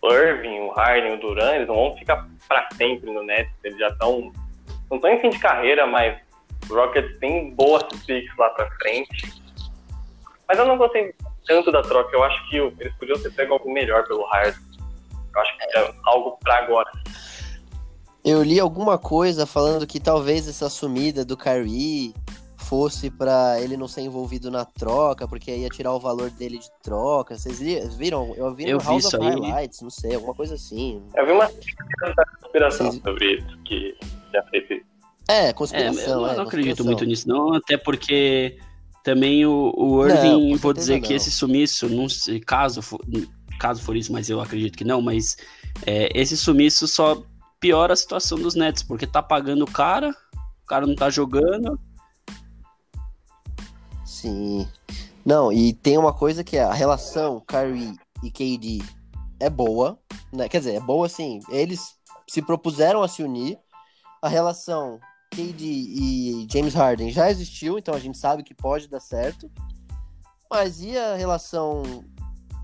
A: Irving, o Harden, o Duran, eles não vão ficar para sempre no Nets, eles já estão não estão em fim de carreira, mas o Rockets tem boas picks lá para frente. Mas eu não gostei tanto da troca. Eu acho que eles podiam ter pego algo melhor pelo Hard. Eu acho que é algo para agora.
C: Eu li alguma coisa falando que talvez essa sumida do Kyrie fosse para ele não ser envolvido na troca, porque ia tirar o valor dele de troca. Vocês viram? Eu vi no
B: eu
C: House
B: vi
C: of Highlights, não sei, alguma coisa assim.
A: Eu vi uma conspiração Vocês... sobre isso, que já fez
C: É, conspiração.
B: É, eu não
C: é,
B: acredito muito nisso, não, até porque também o, o Irving, não, vou dizer que esse sumiço, não caso for, caso for isso, mas eu acredito que não, mas é, esse sumiço só piora a situação dos Nets, porque tá pagando o cara, o cara não tá jogando.
C: Sim. Não, e tem uma coisa que é a relação Kyrie e KD é boa, né? Quer dizer, é boa assim, eles se propuseram a se unir. A relação KD e James Harden já existiu, então a gente sabe que pode dar certo. Mas e a relação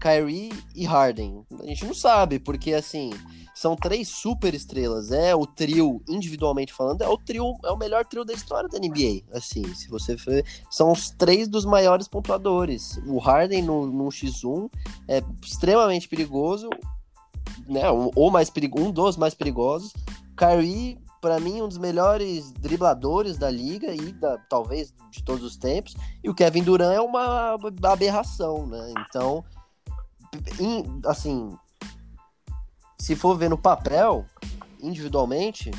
C: Kyrie e Harden? A gente não sabe, porque assim, são três super estrelas. É o trio, individualmente falando, é o trio, é o melhor trio da história da NBA. Assim, se você for, são os três dos maiores pontuadores. O Harden no, no X1 é extremamente perigoso, né? Ou mais perigo, um dos mais perigosos. Kyrie para mim, um dos melhores dribladores da liga e da, talvez de todos os tempos. E o Kevin Durant é uma aberração, né? Então, assim, se for ver no papel, individualmente,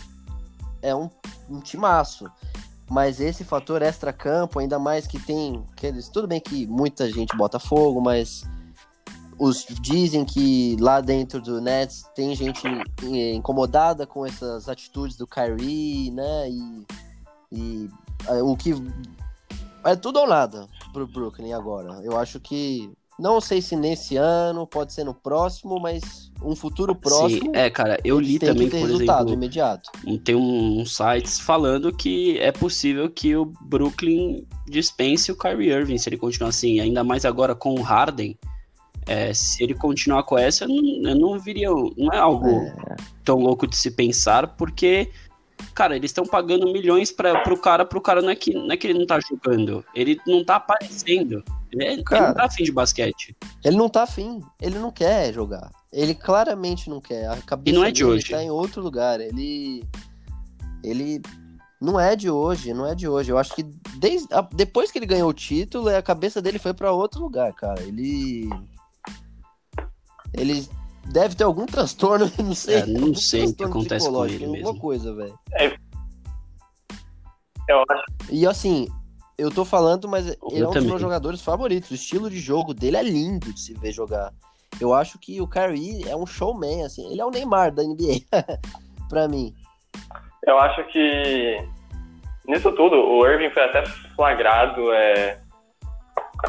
C: é um, um timaço. Mas esse fator extra-campo, ainda mais que tem aqueles. Tudo bem que muita gente bota fogo, mas os dizem que lá dentro do Nets tem gente incomodada com essas atitudes do Kyrie, né? E, e é, o que é tudo ou nada pro Brooklyn agora. Eu acho que não sei se nesse ano, pode ser no próximo, mas um futuro próximo.
B: Sim, é, cara, eu li também, por
C: resultado
B: exemplo,
C: imediato.
B: Tem um, um sites falando que é possível que o Brooklyn dispense o Kyrie Irving se ele continuar assim, ainda mais agora com o Harden é, se ele continuar com essa, eu não, não viria. Não é algo é. tão louco de se pensar, porque, cara, eles estão pagando milhões para pro cara, pro cara não é, que, não é que ele não tá jogando, ele não tá aparecendo. Ele, cara, ele não tá afim de basquete.
C: Ele não tá afim, ele não quer jogar. Ele claramente não quer. A cabeça
B: e não é de hoje.
C: tá em outro lugar. Ele. Ele não é de hoje, não é de hoje. Eu acho que desde, depois que ele ganhou o título, a cabeça dele foi para outro lugar, cara. Ele ele deve ter algum transtorno, *laughs* não sei.
B: É, não sei o que acontece com ele
C: alguma
B: mesmo.
C: coisa, velho.
A: É. Eu acho.
C: E assim, Eu tô falando, mas ele eu é um também. dos meus jogadores favoritos. O estilo de jogo dele é lindo de se ver jogar. Eu acho que o Kyrie é um showman, assim. Ele é o Neymar da NBA, *laughs* pra mim.
A: Eu acho que nisso tudo, o Irving foi até flagrado é,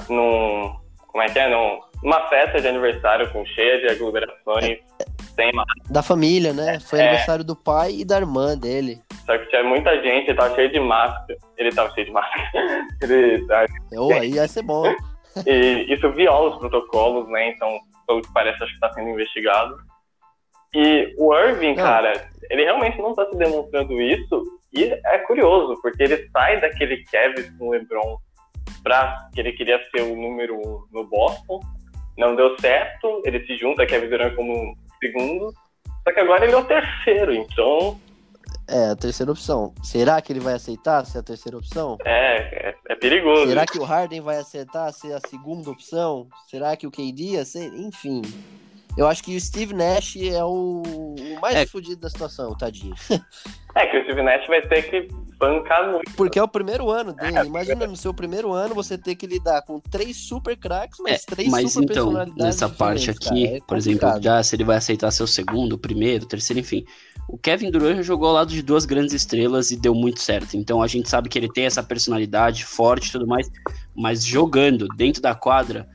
A: num. Como é que é? Num, numa festa de aniversário com cheia de aglomerações. Sem
C: Da família, né? Foi é. aniversário do pai e da irmã dele.
A: Só que tinha muita gente, ele tava cheio de máscara. Ele tava cheio de máscara. *laughs* ele tava...
C: Oh, aí ia ser bom. *laughs*
A: e isso viola os protocolos, né? Então, pelo que parece, acho que tá sendo investigado. E o Irving, não. cara, ele realmente não tá se demonstrando isso. E é curioso, porque ele sai daquele Kevin com o LeBron pra que ele queria ser o número um no Boston. Não deu certo, ele se junta a Kevin Durant como segundo. Só que agora ele é o terceiro, então
C: é, a terceira opção. Será que ele vai aceitar ser a terceira opção?
A: É, é, é perigoso.
C: Será que o Harden vai aceitar ser a segunda opção? Será que o KD aceita? Enfim. Eu acho que o Steve Nash é o, o mais é. fodido da situação, tadinho. *laughs*
A: É, que o Steve Nash vai ter que bancar muito.
C: Porque é o primeiro ano dele. É, Imagina no seu primeiro ano você ter que lidar com três super craques, mas é, três
B: mas
C: super
B: então, nessa parte aqui, é por exemplo, já se ele vai aceitar ser o segundo, o primeiro, o terceiro, enfim. O Kevin Durant já jogou ao lado de duas grandes estrelas e deu muito certo. Então a gente sabe que ele tem essa personalidade forte e tudo mais, mas jogando dentro da quadra,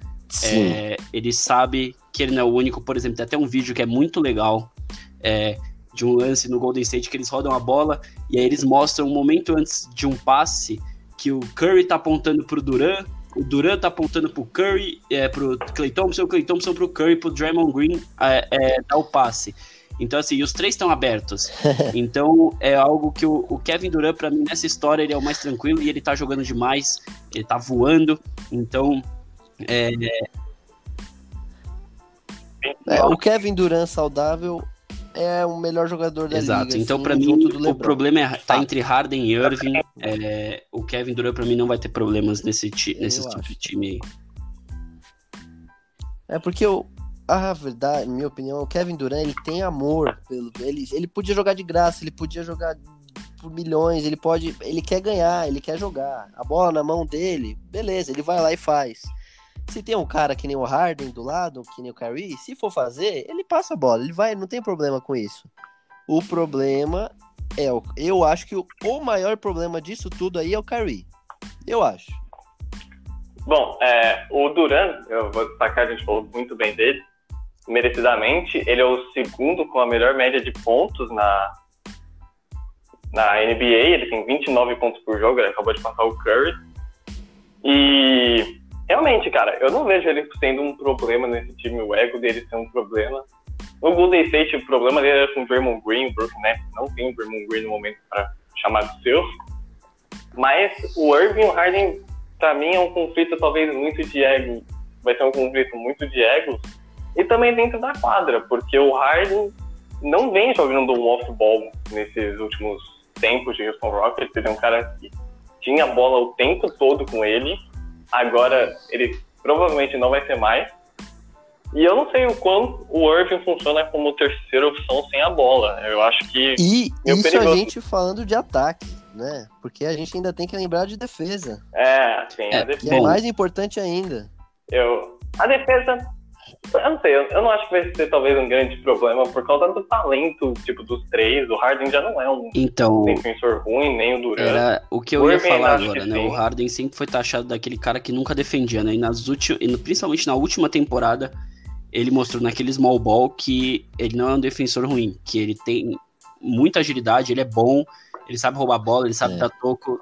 B: é, ele sabe que ele não é o único. Por exemplo, tem até um vídeo que é muito legal é, de um lance no Golden State que eles rodam a bola e aí eles mostram um momento antes de um passe que o Curry tá apontando pro Durant, o Durant tá apontando pro Curry, é, pro Clay Thompson, o Clay Thompson pro Curry, pro Draymond Green é, é, dar o passe. Então, assim, os três estão abertos. *laughs* Então, é algo que o, o Kevin Durant, para mim, nessa história, ele é o mais tranquilo e ele tá jogando demais, ele tá voando. Então, é...
C: é o Kevin Durant saudável é o melhor jogador da
B: Exato.
C: liga.
B: Então,
C: assim,
B: para mim, o problema é tá entre Harden e Irving. É, o Kevin Durant, para mim, não vai ter problemas nesse, ti, nesse tipo de time aí.
C: É porque o, a verdade, minha opinião, o Kevin Durant, ele tem amor pelo ele, ele podia jogar de graça, ele podia jogar por milhões, ele pode, ele quer ganhar, ele quer jogar. A bola na mão dele, beleza, ele vai lá e faz. Se tem um cara que nem o Harden do lado, que nem o Kyrie, se for fazer, ele passa a bola, ele vai, não tem problema com isso. O problema é, eu acho que o, o maior problema disso tudo aí é o Kyrie. Eu acho.
A: Bom, é, o Duran, eu vou destacar, a gente falou muito bem dele, merecidamente. Ele é o segundo com a melhor média de pontos na, na NBA. Ele tem 29 pontos por jogo, ele acabou de passar o Curry. E realmente, cara, eu não vejo ele sendo um problema nesse time, o ego dele ser um problema. No Golden State, o problema dele era com o Draymond Green, o Brook Nets não tem o Draymond Green no momento para chamar de seu. Mas o Irving e o Harden, pra mim, é um conflito talvez muito de ego. Vai ser um conflito muito de egos e também dentro da quadra, porque o Harden não vem jogando um off-ball nesses últimos tempos de Houston Rockets. Ele é um cara que tinha a bola o tempo todo com ele, agora ele provavelmente não vai ser mais. E eu não sei o quanto o Irving funciona como terceira opção sem a bola. Eu acho que.
C: E isso perigoso. a gente falando de ataque, né? Porque a gente ainda tem que lembrar de defesa.
A: É, sim,
C: é,
A: a defesa.
C: Que é mais importante ainda.
A: Eu, a defesa eu não sei, eu não acho que vai ser talvez um grande problema por causa do talento, tipo, dos três. O Harden já não é um
B: então,
A: defensor ruim, nem o Durant.
B: Era o que eu o ia falar agora, né? Sim. O Harden sempre foi taxado daquele cara que nunca defendia, né? E nas últimas, principalmente na última temporada, ele mostrou naquele small ball que ele não é um defensor ruim, que ele tem muita agilidade, ele é bom, ele sabe roubar bola, ele sabe é. dar toco.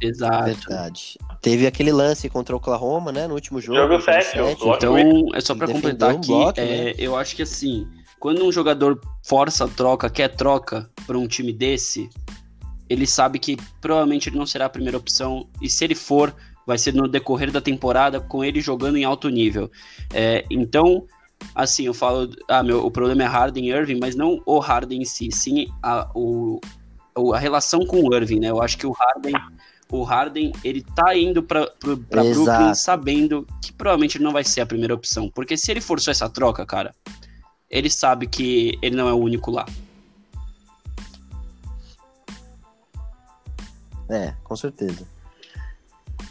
B: Exato.
C: Verdade. Teve aquele lance contra o Oklahoma, né? No último jogo.
A: Jogo 7.
B: Então, é só para completar aqui, um bloco, é, né? eu acho que assim, quando um jogador força a troca, quer troca para um time desse, ele sabe que provavelmente ele não será a primeira opção. E se ele for, vai ser no decorrer da temporada com ele jogando em alto nível. É, então, assim, eu falo, ah, meu, o problema é Harden e Irving, mas não o Harden em si, sim a, o, a relação com o Irving, né? Eu acho que o Harden o Harden, ele tá indo pra, pra, pra Brooklyn sabendo que provavelmente não vai ser a primeira opção. Porque se ele forçou essa troca, cara, ele sabe que ele não é o único lá.
C: É, com certeza.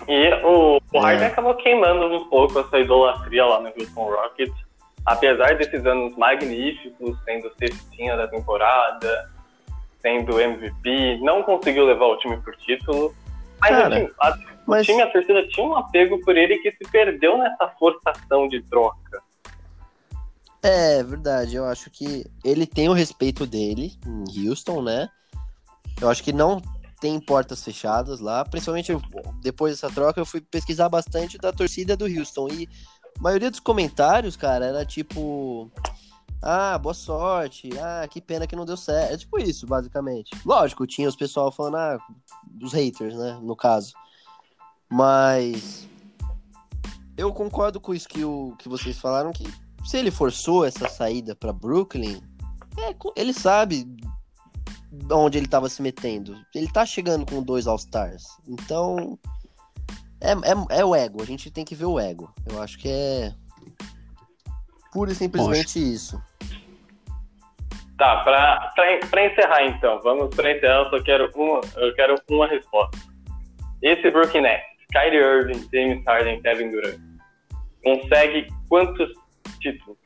A: E o, o Harden é. acabou queimando um pouco essa idolatria lá no Houston Rockets. Apesar desses anos magníficos, sendo cestinha da temporada, sendo MVP, não conseguiu levar o time por título. Mas, Cara, assim, a, mas... o time, a torcida tinha um apego por ele que se perdeu nessa forçação de troca.
C: É verdade, eu acho que ele tem o respeito dele em Houston, né? Eu acho que não tem portas fechadas lá, principalmente depois dessa troca eu fui pesquisar bastante da torcida do Houston e a maioria dos comentários, cara, era tipo ah, boa sorte, ah, que pena que não deu certo. É tipo isso, basicamente. Lógico, tinha os pessoal falando, ah, dos haters, né, no caso. Mas eu concordo com isso que, o, que vocês falaram, que se ele forçou essa saída para Brooklyn, é, ele sabe onde ele estava se metendo. Ele tá chegando com dois All-Stars. Então, é, é, é, o ego. A gente tem que ver o ego. Eu acho que é pura e simplesmente Poxa. isso.
A: Tá, pra, pra, pra encerrar então, vamos pra encerrar, eu só quero uma, eu quero uma resposta. Esse Brooklyn Nets, Kyrie Irving, James Harden, Kevin Durant, consegue quantos títulos?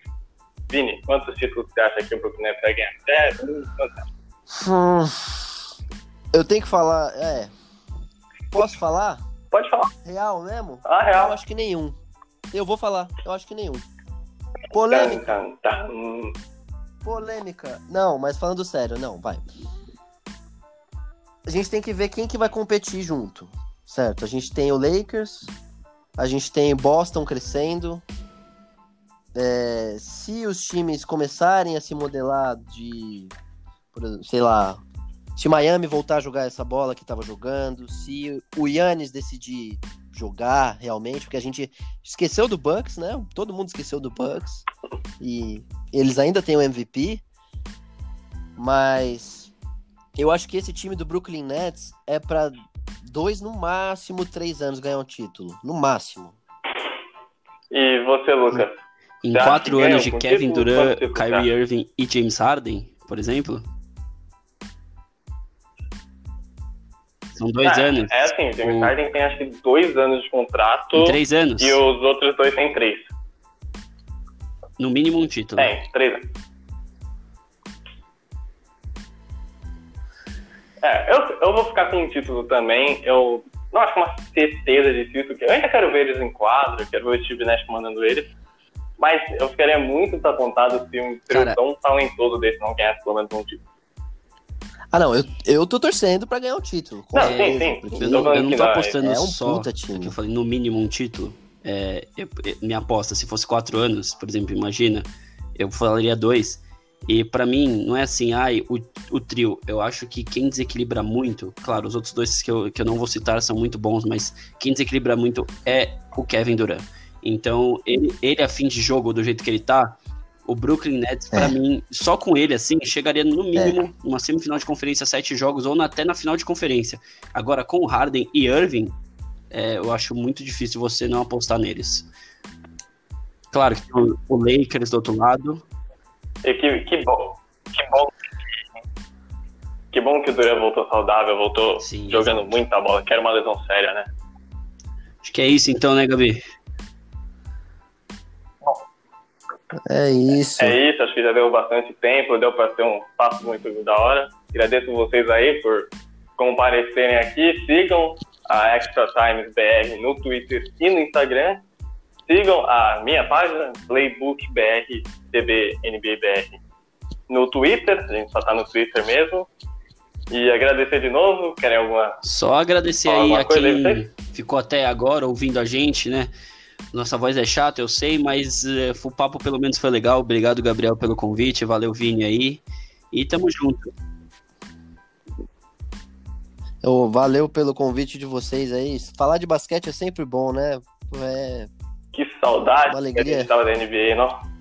A: Vini, quantos títulos você acha que o Brooklyn Nets vai ganhar? É,
C: hum, eu tenho que falar, é. Posso falar?
A: Pode falar.
C: Real mesmo?
A: Ah, real.
C: Eu acho que nenhum. Eu vou falar, eu acho que nenhum. Polêmica. Polêmica. Não, mas falando sério, não, vai. A gente tem que ver quem que vai competir junto, certo? A gente tem o Lakers, a gente tem Boston crescendo, é, se os times começarem a se modelar de, sei lá, se Miami voltar a jogar essa bola que estava jogando, se o Yannis decidir jogar realmente, porque a gente esqueceu do Bucks, né? Todo mundo esqueceu do Bucks e eles ainda têm o MVP, mas eu acho que esse time do Brooklyn Nets é para dois no máximo três anos ganhar um título, no máximo.
A: E você, Lucas?
B: Em quatro anos de Kevin Durant, Kyrie Irving e James Harden, por exemplo? São dois
A: é,
B: anos.
A: É assim, o James o... Harden tem acho que dois anos de contrato.
B: Em três anos.
A: E os outros dois têm três.
B: No mínimo um título.
A: Tem, três anos. É, eu, eu vou ficar com um título também. Eu não acho uma certeza de título. Eu ainda quero ver eles em quadro, quero ver o Steve Nash mandando eles. Mas eu ficaria muito desapontado se um trio tão talentoso desse não ganhasse pelo menos um título.
C: Ah, não, eu, eu tô torcendo pra ganhar o título.
A: Não, sim, sim.
B: Eu não, eu não tô apostando é um só, puta time. que eu falei, no mínimo um título. É, eu, eu, minha aposta, se fosse quatro anos, por exemplo, imagina, eu falaria dois. E para mim, não é assim, ai, o, o trio. Eu acho que quem desequilibra muito, claro, os outros dois que eu, que eu não vou citar são muito bons, mas quem desequilibra muito é o Kevin Durant. Então, ele, ele a fim de jogo, do jeito que ele tá, o Brooklyn Nets, para é. mim, só com ele, assim, chegaria no mínimo é. uma semifinal de conferência, sete jogos, ou até na final de conferência. Agora, com Harden e Irving, é, eu acho muito difícil você não apostar neles. Claro que o, o Lakers do outro lado.
A: E que, que bom. Que bom. Que bom que o Durant voltou saudável, voltou Sim, jogando exatamente. muita bola, que era uma lesão séria, né?
B: Acho que é isso então, né, Gabi?
C: É isso.
A: É isso, acho que já deu bastante tempo, deu para ter um passo muito da hora. Agradeço vocês aí por comparecerem aqui. Sigam a Extra Times BR no Twitter e no Instagram. Sigam a minha página, Playbook BR, TB NBA BR, no Twitter. A gente só tá no Twitter mesmo. E agradecer de novo. Querem alguma.
B: Só agradecer aí a quem ficou até agora ouvindo a gente, né? Nossa voz é chata, eu sei, mas é, o papo pelo menos foi legal. Obrigado, Gabriel, pelo convite. Valeu, Vini aí. E tamo junto.
C: Eu, valeu pelo convite de vocês aí. Falar de basquete é sempre bom, né? É...
A: Que saudade Uma alegria. que a gente tava da NBA, não?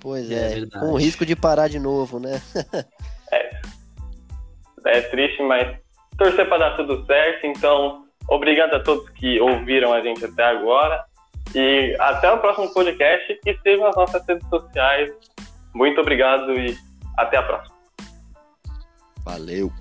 C: Pois é, é com o risco de parar de novo, né? *laughs*
A: é. É triste, mas torcer para dar tudo certo. Então, obrigado a todos que ouviram a gente até agora. E até o próximo podcast e sigam as nossas redes sociais. Muito obrigado e até a próxima.
C: Valeu!